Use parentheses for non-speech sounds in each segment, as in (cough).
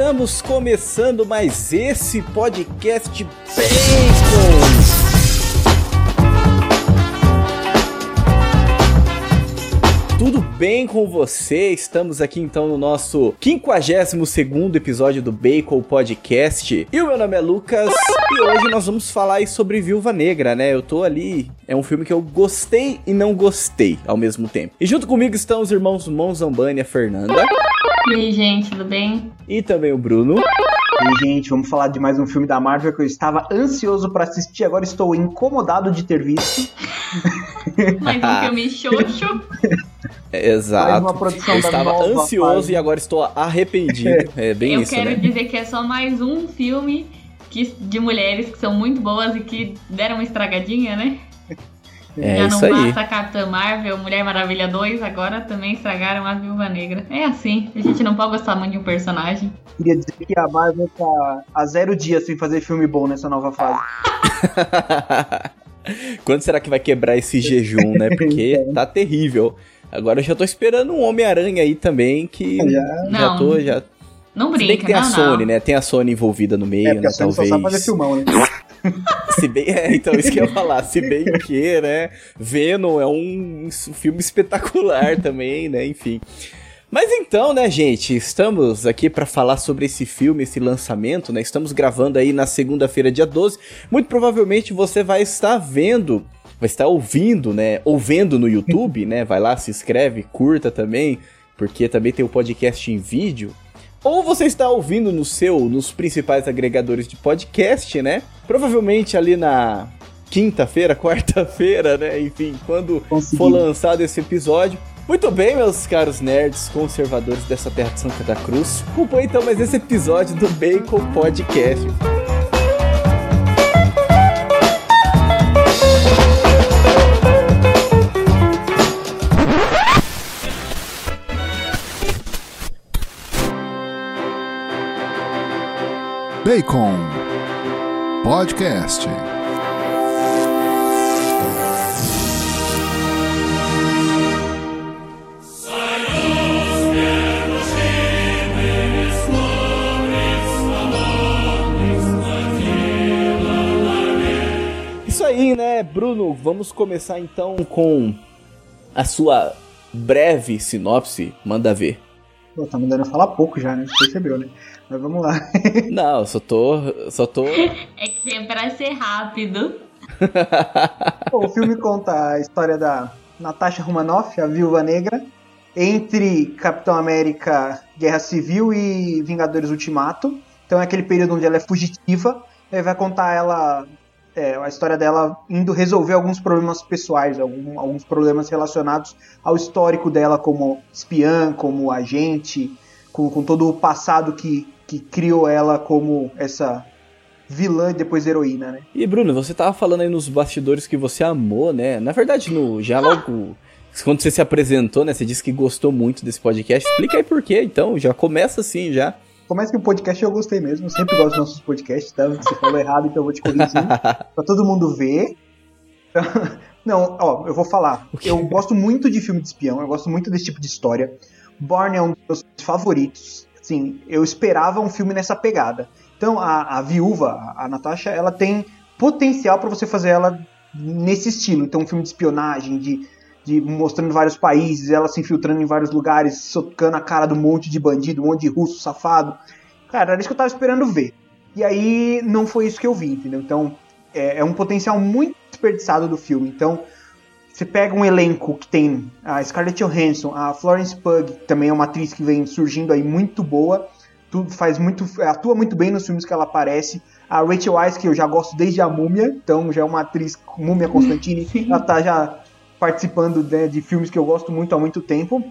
Estamos começando mais esse podcast Bacon. Tudo bem com você? Estamos aqui então no nosso 52 episódio do Bacon Podcast. E o meu nome é Lucas e hoje nós vamos falar sobre Viúva Negra, né? Eu tô ali, é um filme que eu gostei e não gostei ao mesmo tempo. E junto comigo estão os irmãos Monzambani e a Fernanda. E aí, gente, tudo bem? E também o Bruno. E aí, gente, vamos falar de mais um filme da Marvel que eu estava ansioso para assistir, agora estou incomodado de ter visto. (laughs) mais um filme xoxo. (laughs) Exato. eu estava ansioso e agora estou arrependido. (laughs) É bem eu isso, quero né? dizer que é só mais um filme que, de mulheres que são muito boas e que deram uma estragadinha, né? É Já isso não aí. basta a Capitã Marvel, Mulher Maravilha 2, agora também estragaram a Viúva Negra. É assim, a gente não pode gostar muito de um personagem. Queria dizer que a Marvel tá há zero dias sem fazer filme bom nessa nova fase. (laughs) Quando será que vai quebrar esse jejum, né? Porque (laughs) tá terrível. Agora eu já tô esperando um Homem-Aranha aí também, que Já. já Não, tô, já... Não Se bem brinca, que tem não, a Sony, não. né? Tem a Sony envolvida no meio, É, né? a Sony só Talvez. sabe fazer filmão, né? (laughs) Se bem, é, então isso que eu ia falar. Se bem (laughs) que, né? Venom é um filme espetacular também, né? Enfim. Mas então, né, gente, estamos aqui para falar sobre esse filme, esse lançamento, né? Estamos gravando aí na segunda-feira, dia 12. Muito provavelmente você vai estar vendo, vai estar ouvindo, né? Ou vendo no YouTube, né? Vai lá, se inscreve, curta também, porque também tem o podcast em vídeo. Ou você está ouvindo no seu, nos principais agregadores de podcast, né? Provavelmente ali na quinta-feira, (laughs) quarta-feira, né? Enfim, quando for lançado esse episódio. Muito bem, meus caros nerds conservadores dessa terra de Santa Cruz. Acompanhe então mais esse episódio do Bacon Podcast. Bacon Podcast. Isso aí, né, Bruno? Vamos começar então com a sua breve sinopse. Manda ver. Pô, tá mandando eu falar pouco já, né? Você percebeu, né? Mas vamos lá. (laughs) Não, eu só tô. Só tô. É que é pra ser rápido. Pô, o filme conta a história da Natasha Romanoff, a Viúva Negra, entre Capitão América Guerra Civil e Vingadores Ultimato. Então é aquele período onde ela é fugitiva. Aí vai contar ela é, a história dela indo resolver alguns problemas pessoais, algum- alguns problemas relacionados ao histórico dela como espiã, como agente, com, com todo o passado que, que criou ela como essa vilã e depois heroína, né? E Bruno, você tava falando aí nos bastidores que você amou, né? Na verdade, no já logo (laughs) quando você se apresentou, né? Você disse que gostou muito desse podcast. Explica aí por quê, então. Já começa assim, já. Começa que o podcast eu gostei mesmo, eu sempre gosto dos nossos podcasts, tá? Você falou errado, então eu vou te corrigir. (laughs) pra todo mundo ver. (laughs) Não, ó, eu vou falar. Eu gosto muito de filme de espião, eu gosto muito desse tipo de história. Born é um dos meus favoritos. Assim, eu esperava um filme nessa pegada. Então, a, a viúva, a, a Natasha, ela tem potencial pra você fazer ela nesse estilo. Então, um filme de espionagem, de, de mostrando vários países, ela se infiltrando em vários lugares, socando a cara de um monte de bandido, um monte de russo safado. Cara, era isso que eu tava esperando ver. E aí não foi isso que eu vi, entendeu? Então é, é um potencial muito desperdiçado do filme. Então você pega um elenco que tem a Scarlett Johansson, a Florence Pugh, que também é uma atriz que vem surgindo aí muito boa, tudo faz muito, atua muito bem nos filmes que ela aparece. A Rachel Weisz, que eu já gosto desde a Múmia, então já é uma atriz Múmia Constantine, (laughs) ela tá já participando né, de filmes que eu gosto muito há muito tempo.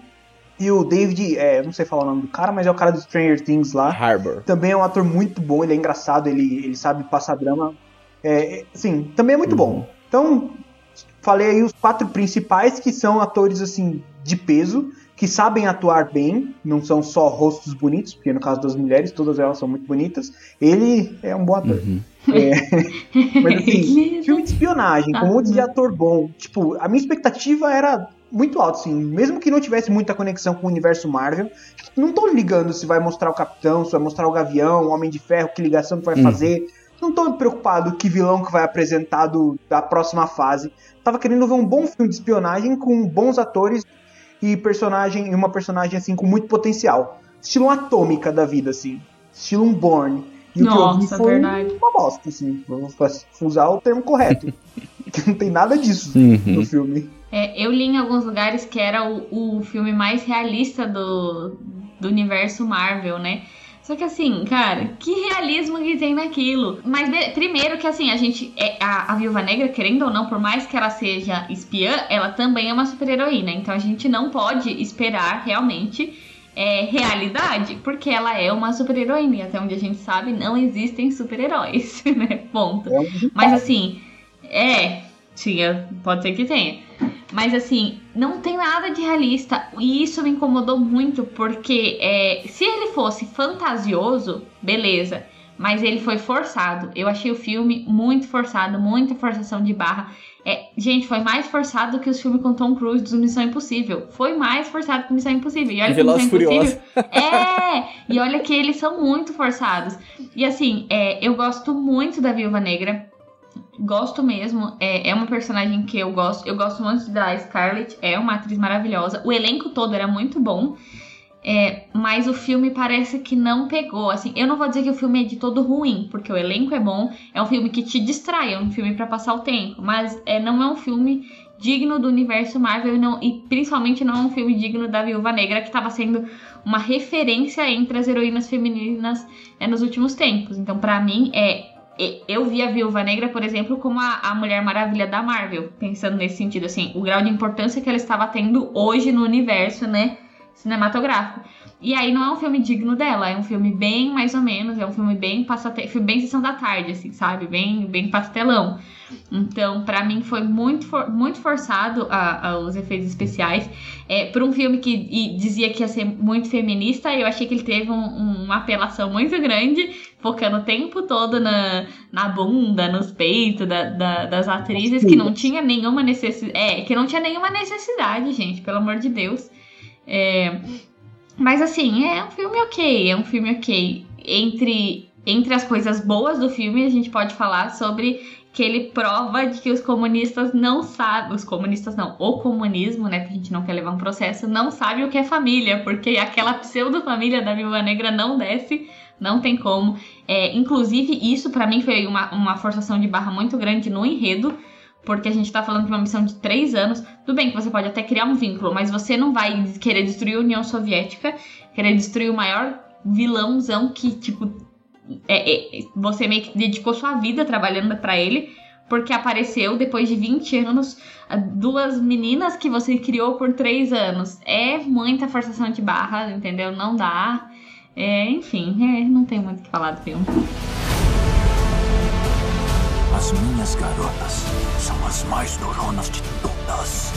E o David, é, não sei falar o nome do cara, mas é o cara do Stranger Things lá. Harbor. Também é um ator muito bom, ele é engraçado, ele, ele sabe passar drama. É, sim, também é muito bom. Então, falei aí os quatro principais que são atores assim de peso, que sabem atuar bem, não são só rostos bonitos, porque no caso das mulheres, todas elas são muito bonitas. Ele é um bom ator. Uhum. É, (laughs) mas assim, filme de espionagem, com um monte de ator bom. Tipo, a minha expectativa era muito alto, assim. Mesmo que não tivesse muita conexão com o universo Marvel, não tô ligando se vai mostrar o Capitão, se vai mostrar o Gavião, o Homem de Ferro, que ligação que vai hum. fazer. Não tô preocupado que vilão que vai apresentar do, da próxima fase. Tava querendo ver um bom filme de espionagem com bons atores e personagem e uma personagem assim com muito potencial. Estilo atômica da vida, assim. Estilo um Born. E Nossa, o que eu vi foi verdade. uma bosta, assim. Vamos usar o termo correto. (laughs) que não tem nada disso uhum. no filme. É, eu li em alguns lugares que era o, o filme mais realista do, do universo Marvel, né? Só que assim, cara, que realismo que tem naquilo. Mas de, primeiro que assim, a gente. É, a, a Viúva Negra, querendo ou não, por mais que ela seja espiã, ela também é uma super-heroína. Então a gente não pode esperar realmente é, realidade, porque ela é uma super-heroína. E até onde a gente sabe, não existem super-heróis, (laughs) né? Ponto. É Mas assim, é. Tinha, pode ser que tenha. Mas assim, não tem nada de realista. E isso me incomodou muito, porque é, se ele fosse fantasioso, beleza. Mas ele foi forçado. Eu achei o filme muito forçado, muita forçação de barra. É, gente, foi mais forçado que os filmes com Tom Cruise dos Missão Impossível. Foi mais forçado que Missão Impossível. E olha que Missão Impossível. (laughs) É! E olha que eles são muito forçados. E assim, é, eu gosto muito da Viúva Negra. Gosto mesmo. É, é uma personagem que eu gosto. Eu gosto muito da Scarlett. É uma atriz maravilhosa. O elenco todo era muito bom. É, mas o filme parece que não pegou. Assim, eu não vou dizer que o filme é de todo ruim, porque o elenco é bom. É um filme que te distrai, é um filme para passar o tempo. Mas é, não é um filme digno do universo Marvel não, e principalmente não é um filme digno da Viúva Negra, que estava sendo uma referência entre as heroínas femininas é, nos últimos tempos. Então, para mim, é eu vi a Viúva Negra, por exemplo, como a, a, Mulher Maravilha da Marvel, pensando nesse sentido, assim, o grau de importância que ela estava tendo hoje no universo, né, cinematográfico. E aí não é um filme digno dela, é um filme bem mais ou menos, é um filme bem passate... bem sessão da tarde, assim, sabe? Bem, bem pastelão. Então, para mim foi muito, for... muito forçado a, a, os efeitos especiais. É, por um filme que dizia que ia ser muito feminista, eu achei que ele teve um, uma apelação muito grande, focando o tempo todo na, na bunda, nos peitos da, da, das atrizes, que não tinha nenhuma necessidade. É, que não tinha nenhuma necessidade, gente, pelo amor de Deus. É, mas assim, é um filme ok, é um filme ok. Entre, entre as coisas boas do filme, a gente pode falar sobre que ele prova de que os comunistas não sabem, os comunistas não, o comunismo, né, porque a gente não quer levar um processo, não sabe o que é família, porque aquela pseudo-família da Viúva Negra não desce, não tem como. É, inclusive, isso para mim foi uma, uma forçação de barra muito grande no enredo, porque a gente tá falando de uma missão de três anos. Tudo bem que você pode até criar um vínculo, mas você não vai querer destruir a União Soviética, querer destruir o maior vilãozão que, tipo, é, é, você meio que dedicou sua vida trabalhando para ele, porque apareceu depois de 20 anos duas meninas que você criou por três anos. É muita forçação de barra, entendeu? Não dá. É, enfim, é, não tem muito o que falar do filme. As minhas garotas são as mais doronas de todas.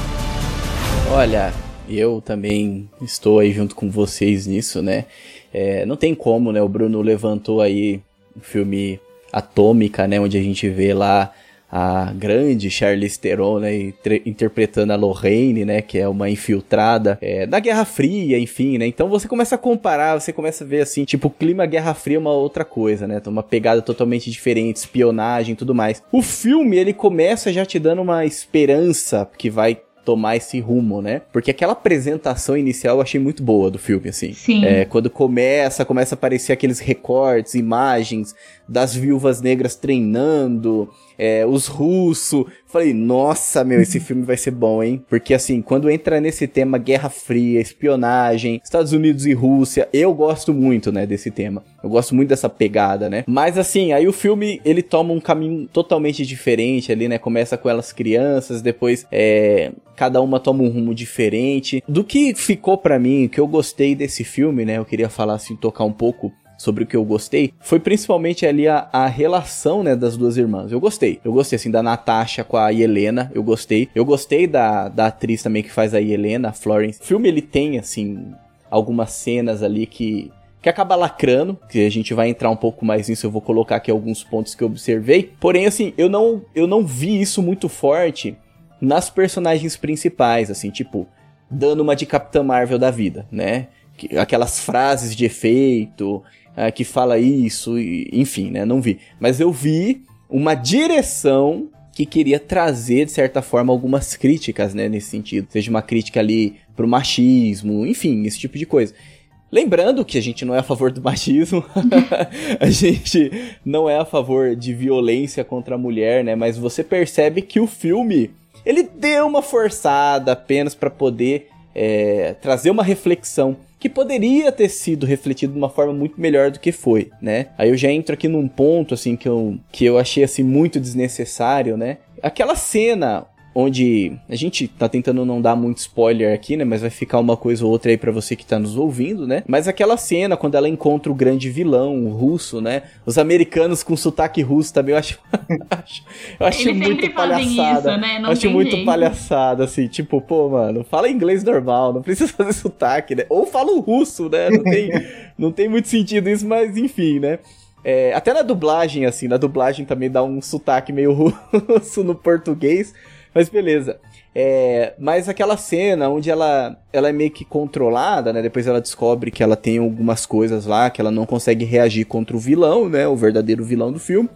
Olha, eu também estou aí junto com vocês nisso, né? É, não tem como, né? O Bruno levantou aí o filme Atômica, né? Onde a gente vê lá a grande Charlize Theron, né, interpretando a Lorraine, né, que é uma infiltrada é, da Guerra Fria, enfim, né, então você começa a comparar, você começa a ver assim, tipo, o clima Guerra Fria é uma outra coisa, né, uma pegada totalmente diferente, espionagem e tudo mais. O filme, ele começa já te dando uma esperança que vai tomar esse rumo, né? Porque aquela apresentação inicial eu achei muito boa do filme, assim. Sim. É, quando começa, começa a aparecer aqueles recortes, imagens das viúvas negras treinando, é, os russos. Falei, nossa, meu, esse (laughs) filme vai ser bom, hein? Porque assim, quando entra nesse tema Guerra Fria, espionagem, Estados Unidos e Rússia, eu gosto muito, né, desse tema. Eu gosto muito dessa pegada, né? Mas assim, aí o filme ele toma um caminho totalmente diferente ali, né? Começa com elas crianças, depois é, cada uma toma um rumo diferente. Do que ficou para mim, que eu gostei desse filme, né? Eu queria falar assim, tocar um pouco sobre o que eu gostei, foi principalmente ali a, a relação, né, das duas irmãs. Eu gostei. Eu gostei, assim, da Natasha com a Helena, eu gostei. Eu gostei da, da atriz também que faz a Helena, a Florence. O filme, ele tem, assim, algumas cenas ali que que acaba lacrando, que a gente vai entrar um pouco mais nisso, eu vou colocar aqui alguns pontos que eu observei. Porém, assim, eu não, eu não vi isso muito forte nas personagens principais, assim, tipo, dando uma de Capitã Marvel da vida, né? Que, aquelas frases de efeito, uh, que fala isso, e, enfim, né? Não vi. Mas eu vi uma direção que queria trazer, de certa forma, algumas críticas, né, nesse sentido. Seja uma crítica ali pro machismo, enfim, esse tipo de coisa. Lembrando que a gente não é a favor do machismo, (laughs) a gente não é a favor de violência contra a mulher, né? Mas você percebe que o filme ele deu uma forçada apenas para poder é, trazer uma reflexão que poderia ter sido refletido de uma forma muito melhor do que foi, né? Aí eu já entro aqui num ponto assim que eu, que eu achei assim muito desnecessário, né? Aquela cena onde a gente tá tentando não dar muito spoiler aqui, né, mas vai ficar uma coisa ou outra aí para você que tá nos ouvindo, né? Mas aquela cena quando ela encontra o grande vilão, o russo, né? Os americanos com sotaque russo também eu acho (laughs) eu acho Eles muito palhaçada. Isso, né? eu acho muito jeito. palhaçada assim, tipo, pô, mano, fala inglês normal, não precisa (laughs) fazer sotaque, né? Ou fala o russo, né? Não tem (laughs) não tem muito sentido isso, mas enfim, né? É, até na dublagem, assim, na dublagem também dá um sotaque meio russo no português. Mas beleza. É, mas aquela cena onde ela, ela é meio que controlada, né? Depois ela descobre que ela tem algumas coisas lá, que ela não consegue reagir contra o vilão, né? O verdadeiro vilão do filme.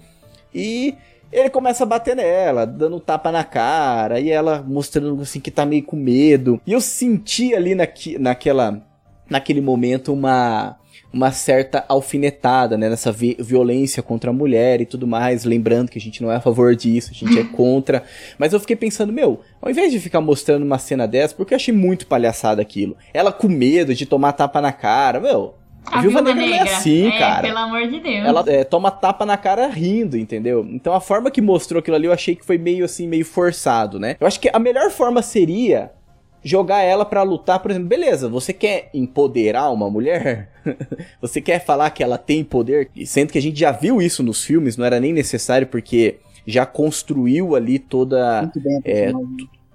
E ele começa a bater nela, dando tapa na cara, e ela mostrando assim que tá meio com medo. E eu senti ali naqui, naquela, naquele momento uma uma certa alfinetada, né, nessa vi violência contra a mulher e tudo mais, lembrando que a gente não é a favor disso, a gente é contra. Mas eu fiquei pensando, meu, ao invés de ficar mostrando uma cena dessa, porque eu achei muito palhaçada aquilo. Ela com medo de tomar tapa na cara, meu, a, Viúva, Negra, Negra não é assim, é, cara. Pelo amor de Deus. Ela é, toma tapa na cara rindo, entendeu? Então a forma que mostrou aquilo ali eu achei que foi meio assim, meio forçado, né? Eu acho que a melhor forma seria jogar ela para lutar, por exemplo, beleza, você quer empoderar uma mulher? (laughs) você quer falar que ela tem poder? Sendo que a gente já viu isso nos filmes, não era nem necessário porque já construiu ali toda é,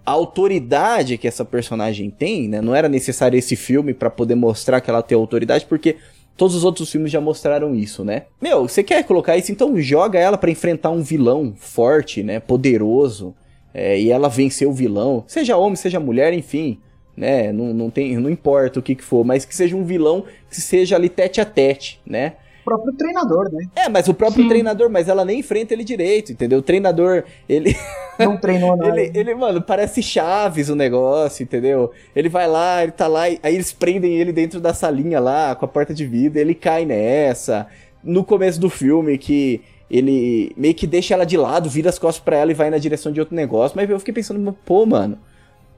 a autoridade que essa personagem tem, né? Não era necessário esse filme para poder mostrar que ela tem autoridade, porque todos os outros filmes já mostraram isso, né? Meu, você quer colocar isso, então joga ela para enfrentar um vilão forte, né? Poderoso é, e ela venceu o vilão, seja homem, seja mulher, enfim, né? Não, não, tem, não importa o que, que for, mas que seja um vilão que seja ali tete a tete, né? O próprio treinador, né? É, mas o próprio Sim. treinador, mas ela nem enfrenta ele direito, entendeu? O treinador, ele. Não treinou (laughs) nada. ele, ele, mano, parece Chaves o negócio, entendeu? Ele vai lá, ele tá lá, aí eles prendem ele dentro da salinha lá, com a porta de vidro, ele cai nessa. No começo do filme, que ele meio que deixa ela de lado, vira as costas para ela e vai na direção de outro negócio. Mas eu fiquei pensando, pô, mano,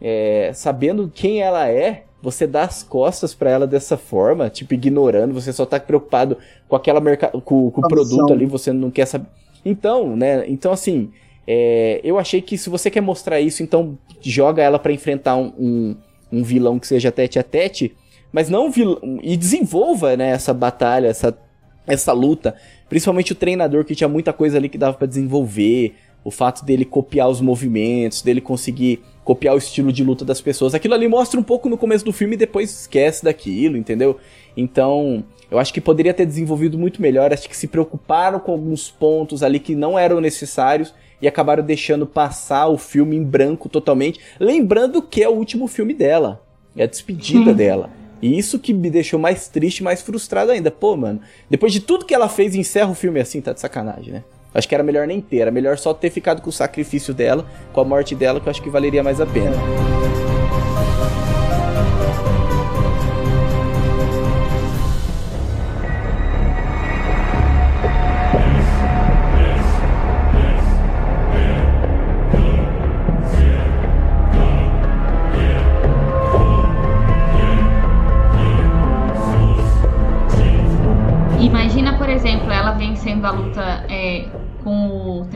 é, sabendo quem ela é, você dá as costas para ela dessa forma, tipo, ignorando, você só tá preocupado com aquela merca com, com o produto ali, você não quer saber. Então, né? Então, assim, é, eu achei que se você quer mostrar isso, então joga ela para enfrentar um, um, um, vilão que seja tete a tete, mas não vilão, e desenvolva né, essa batalha, essa, essa luta Principalmente o treinador que tinha muita coisa ali que dava para desenvolver. O fato dele copiar os movimentos, dele conseguir copiar o estilo de luta das pessoas. Aquilo ali mostra um pouco no começo do filme e depois esquece daquilo, entendeu? Então, eu acho que poderia ter desenvolvido muito melhor. Acho que se preocuparam com alguns pontos ali que não eram necessários e acabaram deixando passar o filme em branco totalmente. Lembrando que é o último filme dela, é a despedida Sim. (laughs) dela. E isso que me deixou mais triste, mais frustrado ainda. Pô, mano, depois de tudo que ela fez, encerra o filme assim, tá de sacanagem, né? Acho que era melhor nem ter, era melhor só ter ficado com o sacrifício dela, com a morte dela, que eu acho que valeria mais a pena.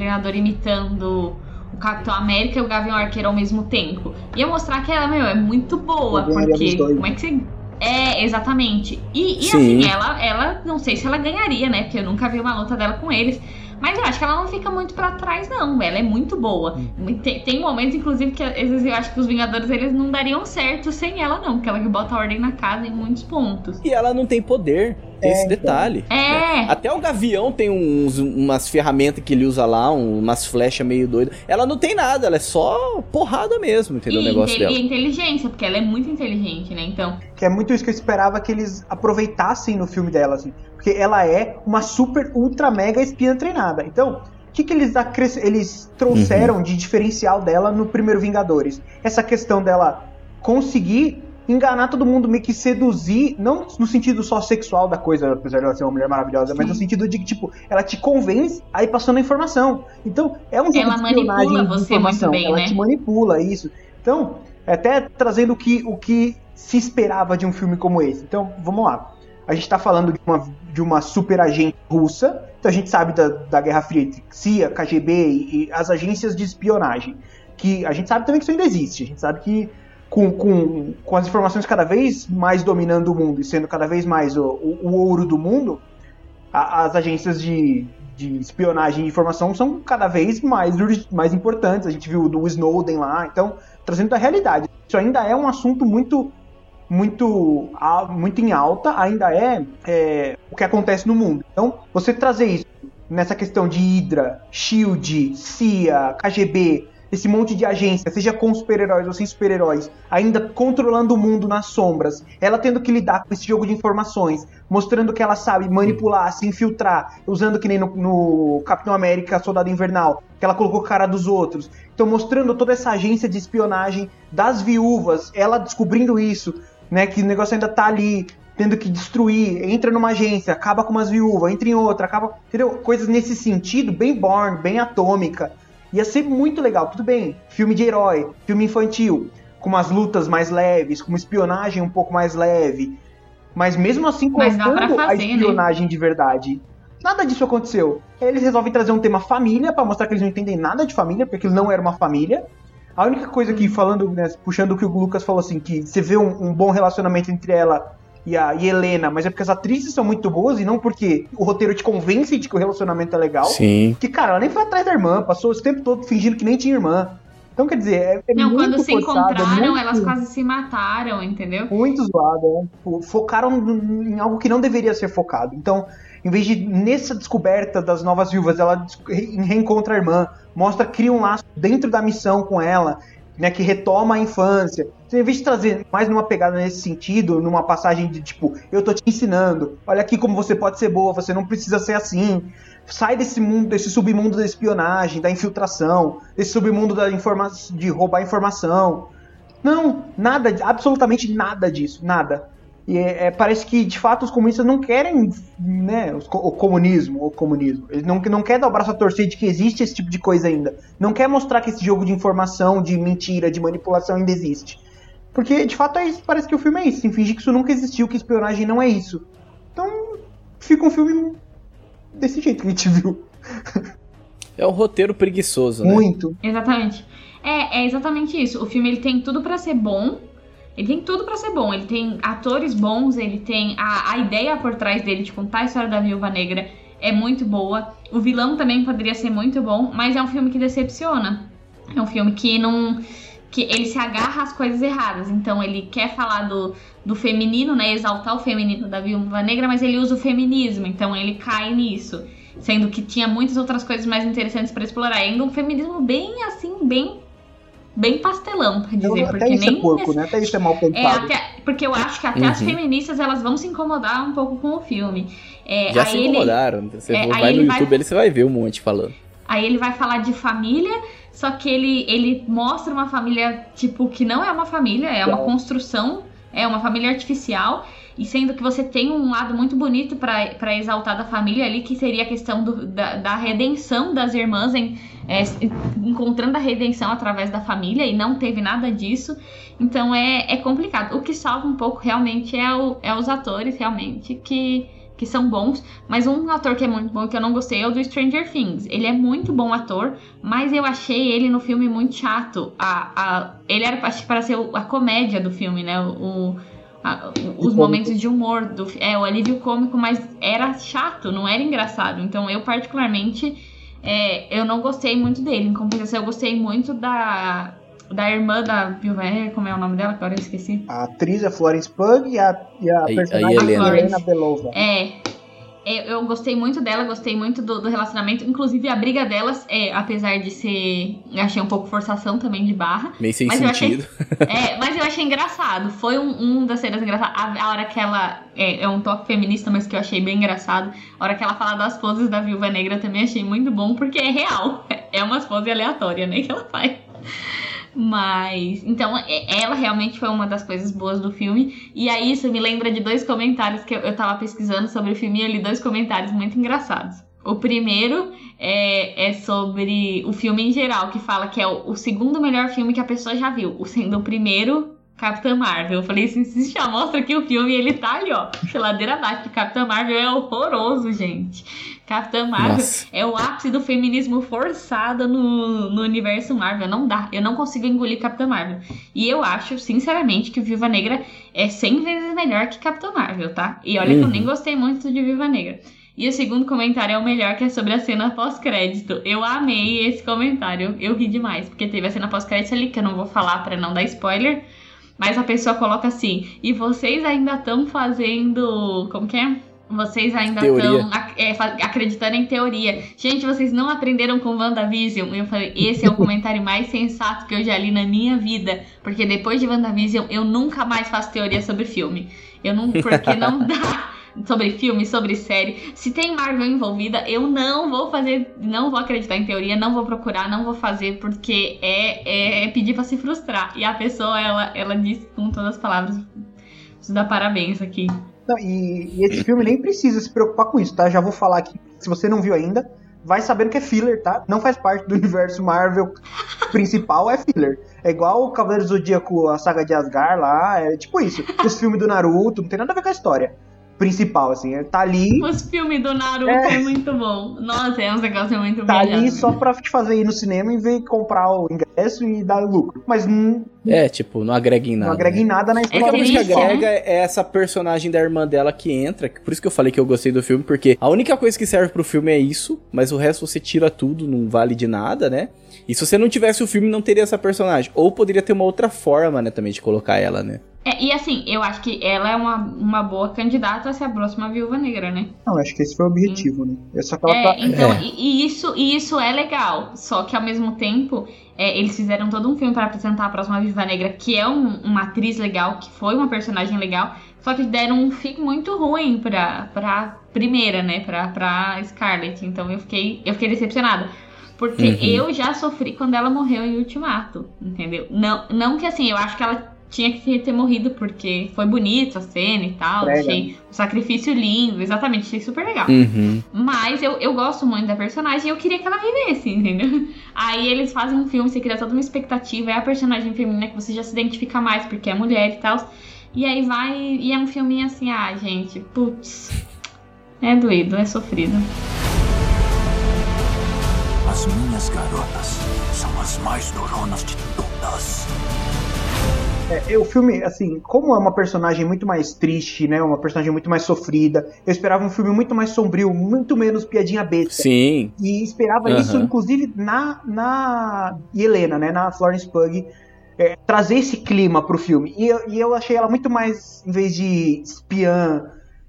Treinador imitando o Capitão América e o Gavião Arqueiro ao mesmo tempo. Ia mostrar que ela, meu, é muito boa, porque como é que você. É, exatamente. E, e assim, ela, ela, não sei se ela ganharia, né? Porque eu nunca vi uma luta dela com eles. Mas eu acho que ela não fica muito para trás, não. Ela é muito boa. Hum. Tem, tem, momentos, inclusive, que às vezes eu acho que os Vingadores eles não dariam certo sem ela, não. Porque ela que bota a ordem na casa em muitos pontos. E ela não tem poder. Tem É, esse então. detalhe. É. né? Até o Gavião tem uns, umas ferramentas que ele usa lá, um- umas flechas meio doidas. Ela não tem nada, ela é só porrada mesmo, entendeu? O E, negócio inte- dela. e inteligência, porque ela é muito inteligente, né? Então, Que é muito isso que eu esperava que eles aproveitassem no filme dela, assim. Porque ela é uma super, ultra, mega espiã treinada. Então, o que, que eles, acres- eles trouxeram de diferencial dela no primeiro Vingadores? Essa questão dela conseguir enganar todo mundo, meio que seduzir, não no sentido só sexual da coisa, apesar de ela ser uma mulher maravilhosa, mas no sentido de que, tipo, ela te convence a ir passando a informação. Então, é um jogo Ela de manipula você informação. muito bem, ela né? te manipula, isso. Então, até trazendo o que, o que se esperava de um filme como esse. Então, vamos lá. A gente tá falando de uma, de uma super agente russa, então a gente sabe da, da Guerra Fria entre CIA, KGB e, e as agências de espionagem. Que a gente sabe também que isso ainda existe. A gente sabe que com, com, com as informações cada vez mais dominando o mundo e sendo cada vez mais o, o, o ouro do mundo, a- as agências de, de espionagem e informação são cada vez mais, mais importantes. A gente viu do Snowden lá, então, trazendo da realidade. Isso ainda é um assunto muito muito a- muito em alta, ainda é, é, o que acontece no mundo. Então, você trazer isso nessa questão de Hydra, Shield, CIA, KGB, esse monte de agência, seja com super-heróis ou sem super-heróis, ainda controlando o mundo nas sombras, ela tendo que lidar com esse jogo de informações, mostrando que ela sabe manipular, se infiltrar, usando que nem no, no Capitão América Soldado Invernal, que ela colocou cara dos outros. Então, mostrando toda essa agência de espionagem das viúvas, ela descobrindo isso, né, que o negócio ainda tá ali, tendo que destruir, entra numa agência, acaba com umas viúvas, entra em outra, acaba, entendeu? Coisas nesse sentido, bem Born, bem atômica. Ia ser muito legal, tudo bem. Filme de herói, filme infantil, com umas lutas mais leves, com uma espionagem um pouco mais leve. Mas mesmo assim, colocando a né? espionagem de verdade. Nada disso aconteceu. Eles resolvem trazer um tema família pra mostrar que eles não entendem nada de família, porque aquilo não era uma família. A única coisa que, falando, né, puxando o que o Lucas falou assim, que você vê um, um bom relacionamento entre ela e a e Helena, mas é porque as atrizes são muito boas e não porque o roteiro te convence de que o relacionamento é legal. Sim. Que, cara, ela nem foi atrás da irmã, passou esse tempo todo fingindo que nem tinha irmã. Então, quer dizer, é, é não, muito quando se forçado, é encontraram, muito, elas quase se mataram, entendeu? Muito zoado, né? Tipo, Focaram em algo que não deveria ser focado. Então, em vez de, nessa descoberta das novas viúvas, ela reencontra a irmã, mostra, cria um laço dentro da missão com ela, né, que retoma a infância. Então, em vez de trazer mais numa pegada nesse sentido, numa passagem de tipo, eu tô te ensinando, olha aqui como você pode ser boa, você não precisa ser assim. Sai desse mundo, desse submundo da espionagem, da infiltração, desse submundo da informa de roubar informação. Não, nada, absolutamente nada disso, nada. E é, é, parece que, de fato, os comunistas não querem né, o comunismo, o comunismo. Eles não, não querem dar o braço a torcer de que existe esse tipo de coisa ainda. Não quer mostrar que esse jogo de informação, de mentira, de manipulação ainda existe. Porque, de fato, é isso. Parece que o filme é isso. Fingir que isso nunca existiu, que espionagem não é isso. Então, fica um filme desse jeito que a gente viu. É um roteiro preguiçoso, né? Muito. Exatamente. É, é exatamente isso. O filme ele tem tudo pra ser bom. Ele tem tudo pra ser bom. Ele tem atores bons, ele tem a, a ideia por trás dele de contar a história da Viúva Negra é muito boa. O vilão também poderia ser muito bom, mas é um filme que decepciona. É um filme que não que ele se agarra às coisas erradas. Então ele quer falar do, do feminino, né, exaltar o feminino da Viúva Negra, mas ele usa o feminismo. Então ele cai nisso sendo que tinha muitas outras coisas mais interessantes pra explorar. Ainda um feminismo bem assim, bem bem pastelão, pra dizer, Então, porque até isso nem é porco, né? Até isso é mal é, pensado. até, porque eu acho que até as Uhum. feministas elas vão se incomodar um pouco com o filme. É, Já aí se ele- incomodaram. Você é, vai no ele vai- YouTube, ali você vai ver um monte falando. Aí ele vai falar de família, só que ele, ele mostra uma família, tipo, que não é uma família, é uma É. construção, é uma família artificial. E sendo que você tem um lado muito bonito pra exaltar da família ali, que seria a questão do- da, da redenção das irmãs, em, é, encontrando a redenção através da família, e não teve nada disso. Então é, é complicado. O que salva um pouco realmente é, o, é os atores, realmente, que, que são bons. Mas um ator que é muito bom que eu não gostei é o do Stranger Things. Ele é muito bom ator, mas eu achei ele no filme muito chato. A, a, ele era para ser a comédia do filme, né? O, a- os cômico. momentos de humor do é o alívio cômico, mas era chato, não era engraçado. Então eu particularmente é, eu não gostei muito dele. Em compensação, eu gostei muito da da irmã da Viúva como é o nome dela? Agora eu esqueci. A atriz é Florence Pugh e a, e a A- a personagem é Helena. Helena Belova. É. é, Eu gostei muito dela, gostei muito do, do relacionamento. Inclusive, a briga delas, é, apesar de ser. Achei um pouco forçação também de barra. Meio sem Mas eu achei- sentido. (laughs) É, mas eu achei engraçado. Foi um, um das cenas engraçadas. A, a hora que ela. É, é um toque feminista, mas que eu achei bem engraçado. A hora que ela fala das poses da viúva negra também achei muito bom, porque é real. (laughs) É umas poses aleatórias, né? Que ela faz. Mas. Então, é- ela realmente foi uma das coisas boas do filme. E aí, isso me lembra de dois comentários que eu, tava pesquisando sobre o filme e eu li dois comentários muito engraçados. O primeiro é, é sobre o filme em geral, que fala que é o, o segundo melhor filme que a pessoa já viu. Sendo o primeiro, Capitã Marvel. Eu falei assim, isso já mostra que o filme ele tá ali, ó. Geladeira abaixo, Capitã Marvel é horroroso, gente. Capitã Marvel Nossa. é o ápice do feminismo forçado no, no universo Marvel. Não dá. Eu não consigo engolir Capitã Marvel. E eu acho, sinceramente, que Viúva Negra é 100 vezes melhor que Capitã Marvel, tá? E olha que eu Uhum. nem gostei muito de Viúva Negra. E o segundo comentário é o melhor, que é sobre a cena pós-crédito. Eu amei esse comentário. Eu ri demais, porque teve a cena pós-crédito ali, que eu não vou falar pra não dar spoiler. Mas a pessoa coloca assim: e vocês ainda estão fazendo. Como que é? Vocês ainda estão acreditando em teoria. Gente, vocês não aprenderam com WandaVision? Eu falei, esse é o comentário mais sensato que eu já li na minha vida. Porque depois de WandaVision, eu nunca mais faço teoria sobre filme. Eu não. Porque não (laughs) dá. Sobre filme, sobre série. Se tem Marvel envolvida, eu não vou fazer. Não vou acreditar em teoria, não vou procurar, não vou fazer, porque é, é, é pedir pra se frustrar. E a pessoa, ela, ela disse com todas as palavras. Preciso dar parabéns aqui. Não, e, e esse filme nem precisa se preocupar com isso, tá? Já vou falar aqui. Se você não viu ainda, vai sabendo que é filler, tá? Não faz parte do universo Marvel (laughs) principal, é filler. É igual o Cavaleiro do Zodíaco, a saga de Asgard lá, é tipo isso. Os filmes do Naruto, não tem nada a ver com a história principal, assim. é- Tá ali, Os filmes do Naruto É. é, muito bom. Nossa, é um negócio muito tá ali mesmo. só pra te fazer ir no cinema e ver comprar o ingresso e dar lucro. Mas não, É, tipo, não agrega em nada. não agrega né? em nada na A história. única coisa que triste, né? agrega é essa personagem da irmã dela que entra. Por isso que eu falei que eu gostei do filme, porque a única coisa que serve pro filme é isso, mas o resto você tira tudo, não vale de nada, né? E se você não tivesse o filme, não teria essa personagem. Ou poderia ter uma outra forma, né, também, de colocar ela, né? É, e assim, eu acho que ela é uma, uma boa candidata a ser a próxima viúva negra, né? Não, acho que esse foi o objetivo, né? É só que ela É, tá... então, É. E, e isso, e isso é legal. Só que ao mesmo tempo, é, eles fizeram todo um filme para apresentar a próxima Viúva Negra, que é um- uma atriz legal, que foi uma personagem legal. Só que deram um fim muito ruim pra, pra primeira, né? Pra, pra Scarlett. Então eu fiquei, eu fiquei decepcionada. Porque Uhum. eu já sofri quando ela morreu em Ultimato, entendeu? Não, não que assim, eu acho que ela tinha que ter morrido, porque foi bonita a cena e tal. Prega. Achei o sacrifício lindo, exatamente, achei super legal. Uhum. Mas eu, eu gosto muito da personagem e eu queria que ela vivesse, entendeu? (laughs) Aí eles fazem um filme, você cria toda uma expectativa, é a personagem feminina que você já se identifica mais porque é mulher e tal. E aí vai. E é um filminho assim, ah, gente, putz. É doído, é sofrido. As minhas garotas são as mais duronas de todas. É, o filme, assim, como é uma personagem muito mais triste, né? Uma personagem muito mais sofrida, eu esperava um filme muito mais sombrio, muito menos piadinha besta. Sim. E esperava Aham. isso, inclusive, na, na Helena, né? Na Florence Pugh. é, trazer esse clima pro filme. E eu, e eu achei ela muito mais, em vez de espiã,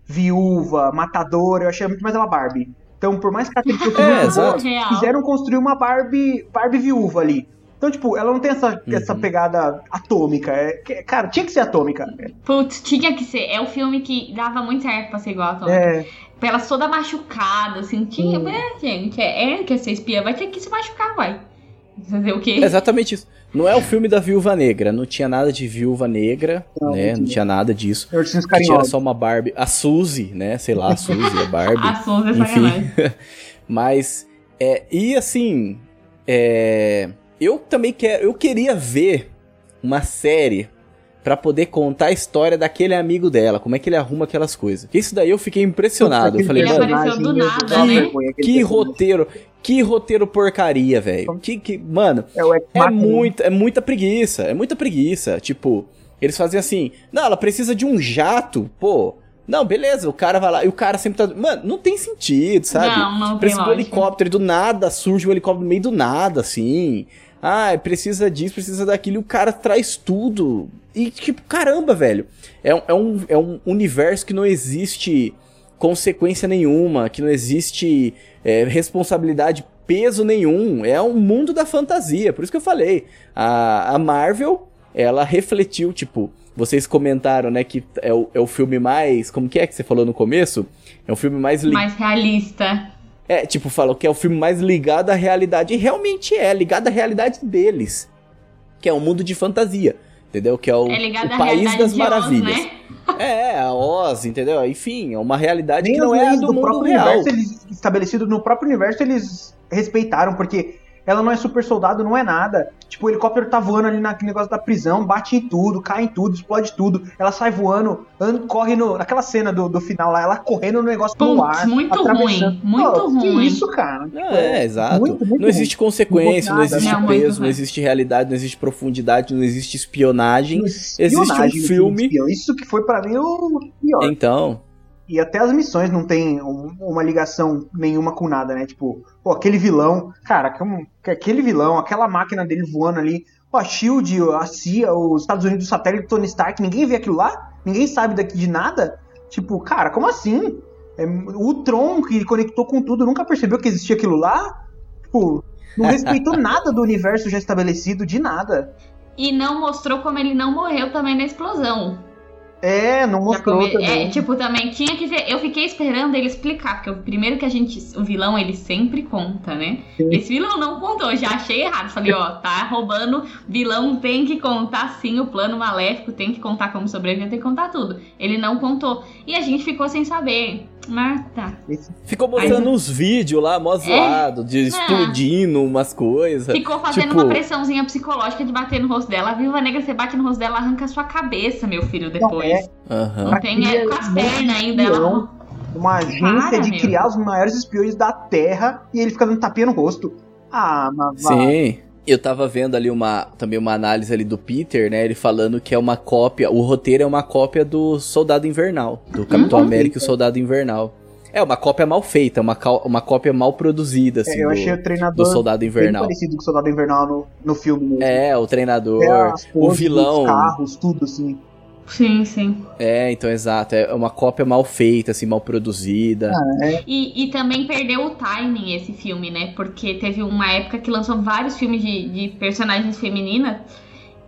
viúva, matadora, eu achei muito mais ela Barbie. Então, por mais que ela (laughs) tenha É, muito boa, quiseram construir uma Barbie, Barbie viúva ali. Então, tipo, ela não tem essa, Uhum. essa pegada atômica. É, que- cara, tinha que ser atômica. Putz, tinha que ser. É o filme que dava muito certo pra ser igual a Tom. É, Ela toda machucada, assim, tinha. Sim. É, gente, é, é que ser espiã, vai ter que se machucar, vai. Fazer o quê? É exatamente isso. Não é o filme da Viúva Negra. Não tinha nada de Viúva Negra, Não, né? não tinha. nada disso. Que tinha carinhosos. só uma Barbie. A Suzy, né? Sei lá, a Suzy, a Barbie. (laughs) A Souza é Enfim. sacanagem. (laughs) Mas, é, e assim, é, eu também quero, eu queria ver uma série pra poder contar a história daquele amigo dela, como é que ele arruma aquelas coisas. Isso daí eu fiquei impressionado. Eu falei, Ele mano, apareceu do nada, né? que roteiro, que roteiro porcaria, velho. Que, que, mano, É, é muito, é muita preguiça, é muita preguiça. Tipo, eles fazem assim, não, ela precisa de um jato, pô. Não, beleza, o cara vai lá, e o cara sempre tá. Mano, não tem sentido, sabe? Não, não tem Precisa do lógica. helicóptero, e do nada surge um helicóptero no meio do nada, assim. Ah, precisa disso, precisa daquilo, e o cara traz tudo. E tipo, caramba, velho. É, um- é, um, é um universo que não existe consequência nenhuma, que não existe é, responsabilidade, peso nenhum. É um mundo da fantasia. Por isso que eu falei. A, a Marvel, ela refletiu, tipo, vocês comentaram, né, que é o, é o filme mais. Como que é que você falou no começo? É o filme mais Mais realista. É, tipo, falou que é o filme mais ligado à realidade. E realmente é, ligado à realidade deles. Que é um mundo de fantasia. Entendeu? Que é o, É o país das de Oz, maravilhas. né? É, a Oz, entendeu? Enfim, é uma realidade Nem que não é a do, do mundo próprio real. universo, eles estabelecido no próprio universo, eles respeitaram, porque ela não é super soldado, não é nada. Tipo, o helicóptero tá voando ali naquele negócio da prisão, bate em tudo, cai em tudo, explode tudo. Ela sai voando, anda, corre no, naquela cena do, do final lá, ela correndo no negócio no Putz, ar. muito ruim, muito Pô, ruim. Que isso, cara? Não, é, exato. muito, muito não existe consequência, não existe. Não, peso, não ruim. existe realidade, não existe profundidade, não existe espionagem. Existe um Espionagem no filme-. Isso que foi pra mim o pior. Então, E até as missões não tem um- uma ligação nenhuma com nada, né? Tipo, pô, aquele vilão, cara, como- que aquele vilão, aquela máquina dele voando ali, pô, a Shield, a CIA, os Estados Unidos, o satélite Tony Stark, ninguém vê aquilo lá? Ninguém sabe daqui de nada? Tipo, cara, como assim? É, o Tron, que conectou com tudo, nunca percebeu que existia aquilo lá? Tipo, não (laughs) respeitou nada do universo já estabelecido, de nada. E não mostrou como ele não morreu também na explosão. É, não mostrou come- também. É, tipo, também tinha que ver. Eu fiquei esperando ele explicar, porque o primeiro que a gente. O vilão, ele sempre conta, né? Sim. Esse vilão não contou, já achei errado. Falei, ó, tá roubando. Vilão tem que contar sim o plano maléfico, tem que contar como sobreviver, tem que contar tudo. Ele não contou. E a gente ficou sem saber. Tá. Esse- ficou mostrando uns vídeos lá, mó zoado, de explodindo umas coisas. Ficou fazendo Tipo- uma pressãozinha psicológica de bater no rosto dela. A viúva negra, você bate no rosto dela, arranca a sua cabeça, meu filho, depois. é. Aham. Não tem é, com as pernas ainda. Ela... Uma agência Para, de meu. criar os maiores espiões da Terra e ele fica dando tapinha no rosto. Ah, mas. Sim. Eu tava vendo ali uma também uma análise ali do Peter, né? Ele falando que é uma cópia, o roteiro é uma cópia do Soldado Invernal, do Capitão Uhum. América e o Soldado Invernal. É uma cópia mal feita, uma, uma cópia mal produzida, assim, É, eu do, achei o do treinador Soldado bem Invernal. parecido com o Soldado Invernal no, no filme. mesmo. É, o treinador, as o vilão. dos carros, tudo assim. Sim, sim. É, então exato, é uma cópia mal feita, assim, mal produzida. E, e também perdeu o timing esse filme, né? Porque teve uma época que lançou vários filmes de, de personagens femininas.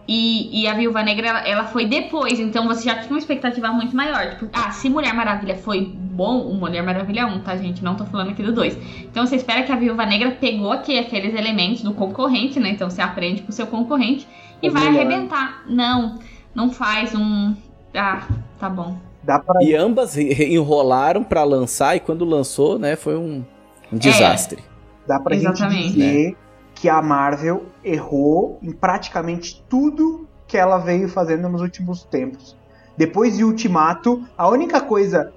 E, e a Viúva Negra, ela, ela foi depois, então você já tinha uma expectativa muito maior. Tipo, ah, se Mulher Maravilha foi bom, o Mulher Maravilha 1, tá, gente? Não tô falando aqui do 2. Então você espera que a Viúva Negra pegou aqui aqueles elementos do concorrente, né? Então você aprende com o seu concorrente e É vai melhor. arrebentar. Não, não faz um. Ah, tá bom. Dá pra. E ambas enrolaram pra lançar e quando lançou, né, foi um, um desastre. Dá pra gente Exatamente. dizer que a Marvel errou em praticamente tudo que ela veio fazendo nos últimos tempos. Depois de Ultimato, a única coisa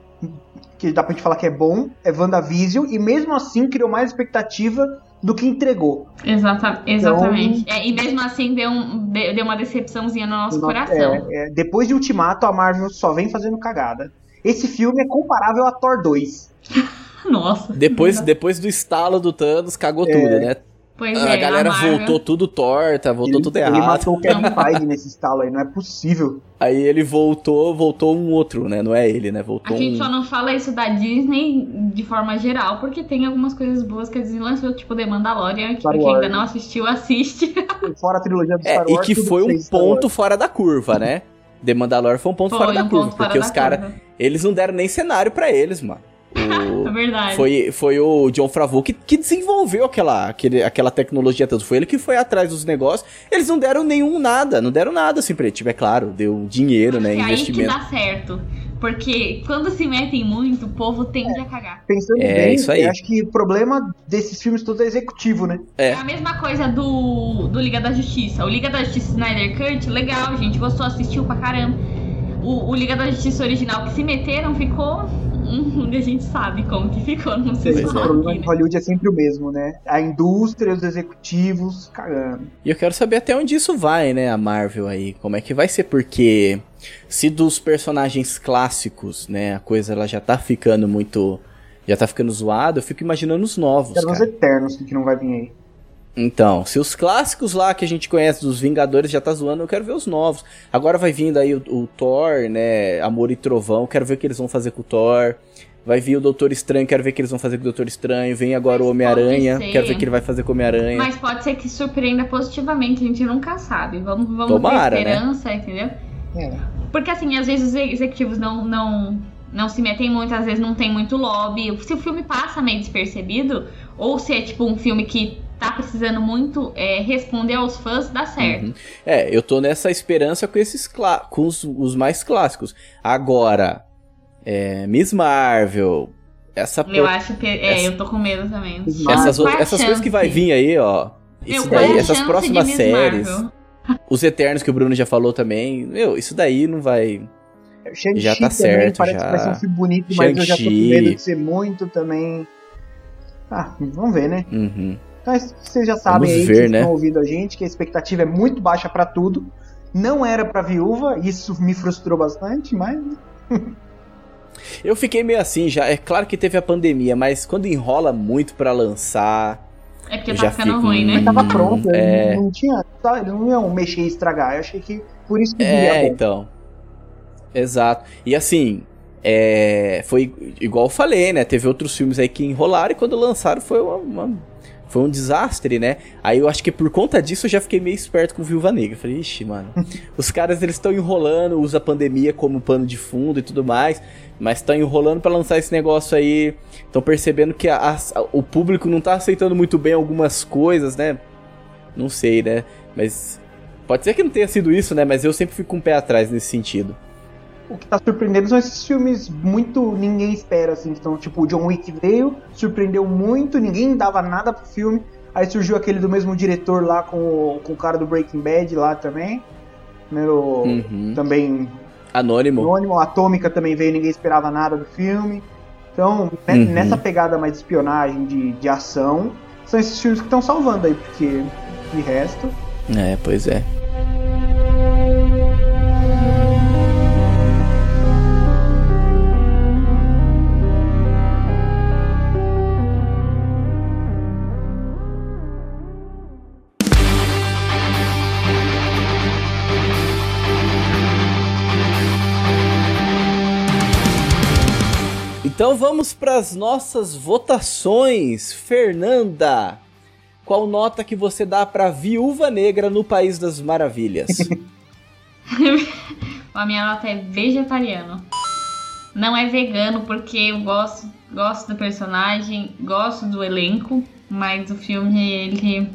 que dá pra gente falar que é bom é WandaVision, e mesmo assim criou mais expectativa do que entregou. Exata, exatamente. É, e mesmo assim deu, um, de- deu uma decepçãozinha no nosso No- coração. é, é, depois de Ultimato, a Marvel só vem fazendo cagada. Esse filme é comparável a Thor 2. (laughs) Nossa. Depois, depois do estalo do Thanos, cagou É. tudo, né? Pois a é, galera Marvel- voltou tudo torta, voltou ele, tudo ele errado. matou o Kevin Feige nesse estalo aí, não é possível. Aí ele voltou, voltou um outro, né? Não é ele, né? A Voltou gente um. só não fala isso da Disney de forma geral, porque tem algumas coisas boas que a Disney lançou, tipo The Mandalorian, que Star pra quem ainda não assistiu, assiste. (laughs) Fora a trilogia do É, Star e Wars. que tudo foi um ponto fora da curva, né? (laughs) The Mandalorian foi um ponto fora Foi da um curva, ponto fora porque da os caras, curva. eles não deram nem cenário pra eles, mano. O- (laughs) É verdade. Foi, foi o John Favreau que, que desenvolveu aquela, aquele, aquela tecnologia toda. Foi ele que foi atrás dos negócios. Eles não deram nenhum nada, não deram nada assim pra ele. Tipo, é claro, deu dinheiro, né? É aí que Investimento. dá certo. Porque quando se metem muito, o povo tende a cagar. Pensando É, bem, isso aí. eu acho que o problema desses filmes todos é executivo, né? É. É a mesma coisa do, do Liga da Justiça. O Liga da Justiça Snyder Cut, legal, gente gostou, assistiu pra caramba. O, o Liga da Justiça original que se meteram ficou. Hum, a gente sabe como que ficou, não sei se o problema de? Hollywood é sempre o mesmo, né? A indústria, os executivos, cagando. E eu quero saber até onde isso vai, né, a Marvel aí. Como é que vai ser, porque se dos personagens clássicos, né, a coisa ela já tá ficando muito. Já tá ficando zoada, eu fico imaginando os novos, Quero os. Eternos que não vai vir aí. Então, se os clássicos lá que a gente conhece dos Vingadores já tá zoando, eu quero ver os novos. Agora vai vindo aí o, o Thor, né? Amor e Trovão, quero ver o que eles vão fazer com o Thor. Vai vir o Doutor Estranho, quero ver o que eles vão fazer com o Doutor Estranho. Vem agora o Homem-Aranha, quero ver o que ele vai fazer com o Homem-Aranha. Mas pode ser que surpreenda positivamente, a gente nunca sabe. Vamos, vamos Tomara, ter né? esperança, entendeu? É. Porque assim, às vezes os executivos não, não, não se metem muito, às vezes não tem muito lobby. Se o filme passa meio despercebido, ou se é tipo um filme que tá precisando muito é, responder aos fãs, dá certo. Uhum. É, eu tô nessa esperança com esses com os, os mais clássicos. Agora, é, Miss Marvel, essa Eu por- acho que. É, essa- eu tô com medo também. Essas é a essas coisas que vai vir aí, ó. Meu, é daí, a essas próximas séries, Marvel? (laughs) os Eternos que o Bruno já falou também, meu, isso daí não vai. Já tá também certo, parece já. que vai ser um filme bonito, mas eu já tô com medo de ser muito também. Ah, vamos ver, né? Uhum. Mas vocês já sabem Vamos aí ver, que né? estão ouvindo a gente que a expectativa é muito baixa pra tudo. Não era pra viúva, isso me frustrou bastante, mas (laughs) Eu fiquei meio assim já. É claro que teve a pandemia, mas quando enrola muito pra lançar. É porque tá já ficando fico- ruim, né? tava Hum, pronto, é. não tinha, tá, não iam mexer e estragar. Eu achei que por isso que É, então. Exato. E assim, é, foi igual eu falei, né? Teve outros filmes aí que enrolaram e quando lançaram foi uma, uma- foi um desastre, né? Aí eu acho que por conta disso eu já fiquei meio esperto com Viúva Negra. Eu Falei, ixi, mano, (laughs) os caras eles estão enrolando, usa a pandemia como pano de fundo e tudo mais, mas estão enrolando pra lançar esse negócio aí. Estão percebendo que a- a- o público não tá aceitando muito bem algumas coisas, né? Não sei, né? Mas pode ser que não tenha sido isso, né? Mas eu sempre fico com o pé atrás nesse sentido. O que tá surpreendendo são esses filmes muito ninguém espera, assim. Então, tipo, o John Wick veio, surpreendeu muito, ninguém dava nada pro filme. Aí surgiu aquele do mesmo diretor lá com o, com o cara do Breaking Bad lá também. Né, o- Uhum. Também Anônimo. Anônimo, Atômica também veio, ninguém esperava nada do filme. Então, ne- Uhum. nessa pegada mais de espionagem, de, de ação, são esses filmes que estão salvando aí, porque de resto. É, pois é. Então vamos para as nossas votações. Fernanda, qual nota que você dá para Viúva Negra no País das Maravilhas? (laughs) A minha nota é vegetariano. Não é vegano porque eu gosto, gosto do personagem, gosto do elenco, mas o filme ele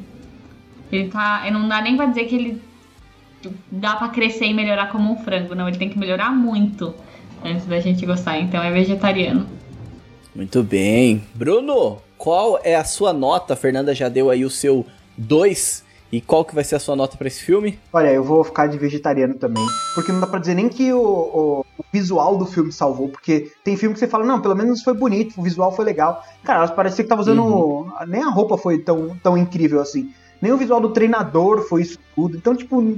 ele tá, não dá nem pra dizer que ele dá pra crescer e melhorar como um frango, não, ele tem que melhorar muito antes da gente gostar, então é vegetariano. Muito bem. Bruno, qual é a sua nota? A Fernanda já deu aí o seu 2. E qual que vai ser a sua nota para esse filme? Olha, eu vou ficar de vegetariano também. Porque não dá pra dizer nem que o, o- o visual do filme salvou. Porque tem filme que você fala, não, pelo menos foi bonito, o visual foi legal. Cara, parecia que tava usando. Nem a roupa foi tão, tão incrível assim. Nem o visual do treinador foi isso tudo. Então, tipo,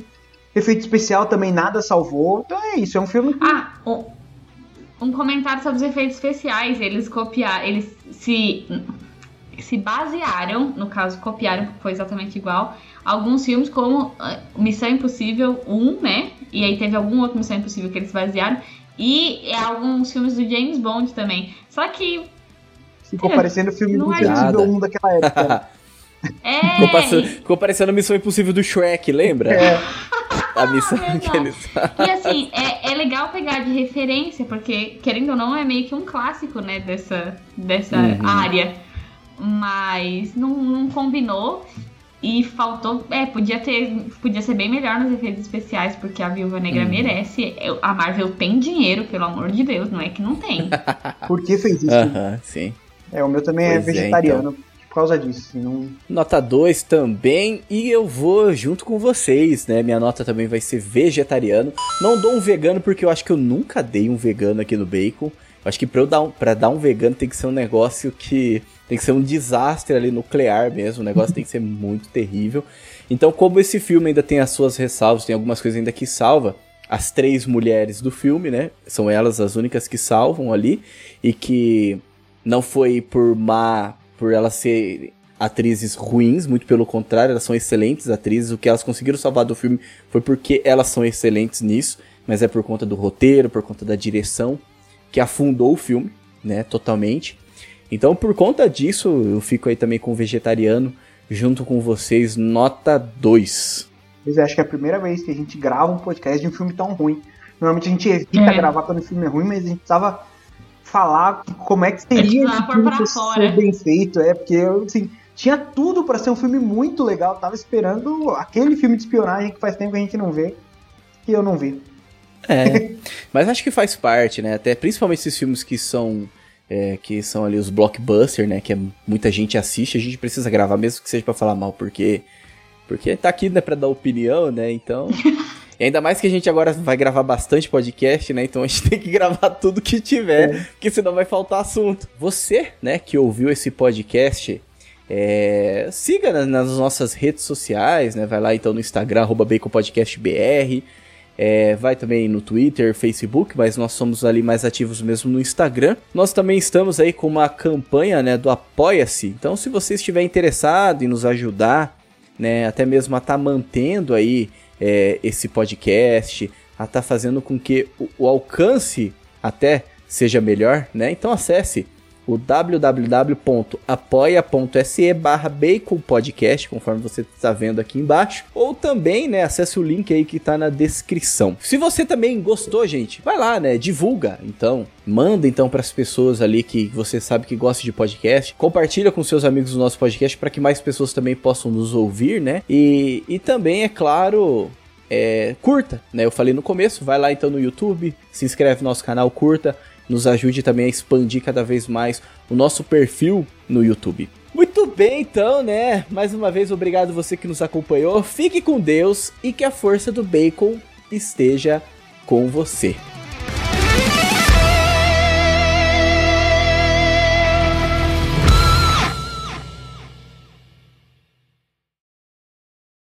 efeito especial também nada salvou. Então é isso, é um filme que. Ah, um, um comentário sobre os efeitos especiais. Eles copiaram, eles se, se basearam, no caso, copiaram, porque foi exatamente igual, alguns filmes como ah, Missão Impossível 1, né? E aí teve algum outro Missão Impossível que eles basearam. E é alguns filmes do James Bond também. Só que Ficou É, parecendo o filme do não Impossível adianta. 1 daquela época. (laughs) (laughs) é. Ficou, parecendo a missão impossível do Shrek, lembra? É. A missão Verdade. que eles. E assim, é, é legal pegar de referência, porque, querendo ou não, é meio que um clássico, né, dessa, dessa Uhum. área. Mas não, não combinou e faltou. É, podia ter. Podia ser bem melhor nos efeitos especiais, porque a Viúva Negra Uhum. merece. A Marvel tem dinheiro, pelo amor de Deus, não é que não tem. (laughs) Por que fez isso? Sim. É, o meu também é Pois é, vegetariano. Por causa disso. assim, Não... Nota 2 também, e eu vou junto com vocês, né? Minha nota também vai ser vegetariano. Não dou um vegano porque eu acho que eu nunca dei um vegano aqui no Bacon. Eu acho que pra, eu dar um, pra dar um vegano tem que ser um negócio que. Tem que ser um desastre ali nuclear mesmo. O negócio tem que ser muito terrível. Então, como esse filme ainda tem as suas ressalvas, tem algumas coisas ainda que salva. As três mulheres do filme, né? São elas as únicas que salvam ali. E que não foi por má. Por elas ser atrizes ruins, muito pelo contrário, elas são excelentes atrizes. O que elas conseguiram salvar do filme foi porque elas são excelentes nisso, mas é por conta do roteiro, por conta da direção, que afundou o filme, né, totalmente. Então, por conta disso, eu fico aí também com o vegetariano, junto com vocês, nota 2. Pois é, acho que é a primeira vez que a gente grava um podcast de um filme tão ruim. Normalmente a gente evita é. gravar quando o filme é ruim, mas a gente precisava falar como é que seria esse filme ser bem feito. É, porque eu, assim, tinha tudo para ser um filme muito legal. tava esperando aquele filme de espionagem que faz tempo que a gente não vê, que eu não vi. É, (laughs) mas acho que faz parte, né? Até principalmente esses filmes que são é, que são ali os blockbusters, né? Que é, muita gente assiste, a gente precisa gravar, mesmo que seja para falar mal, porque porque tá aqui né, para dar opinião, né? Então. (laughs) E ainda mais que a gente agora vai gravar bastante podcast, né? Então a gente (laughs) tem que gravar tudo que tiver, é. porque senão vai faltar assunto. Você, né, que ouviu esse podcast, é, siga nas, nas, nossas redes sociais, né? Vai lá então no Instagram, arroba BaconPodcastBR. É, vai também no Twitter, Facebook, mas nós somos ali mais ativos mesmo no Instagram. Nós também estamos aí com uma campanha né, do Apoia-se. Então, se você estiver interessado em nos ajudar, né, até mesmo a estar tá mantendo aí é, esse podcast, a estar tá fazendo com que o, o alcance até seja melhor, né? Então acesse o www.apoia.se barra baconpodcast, conforme você está vendo aqui embaixo, ou também, né, acesse o link aí que está na descrição. Se você também gostou, gente, vai lá, né, divulga, então, manda então para as pessoas ali que você sabe que gosta de podcast, compartilha com seus amigos o nosso podcast para que mais pessoas também possam nos ouvir, né, e, e também, é claro, é, curta, né? Eu falei no começo, vai lá então no YouTube, se inscreve no nosso canal, curta, nos ajude também a expandir cada vez mais o nosso perfil no YouTube. Muito bem, então, né? Mais uma vez, obrigado você que nos acompanhou. Fique com Deus e que a força do bacon esteja com você.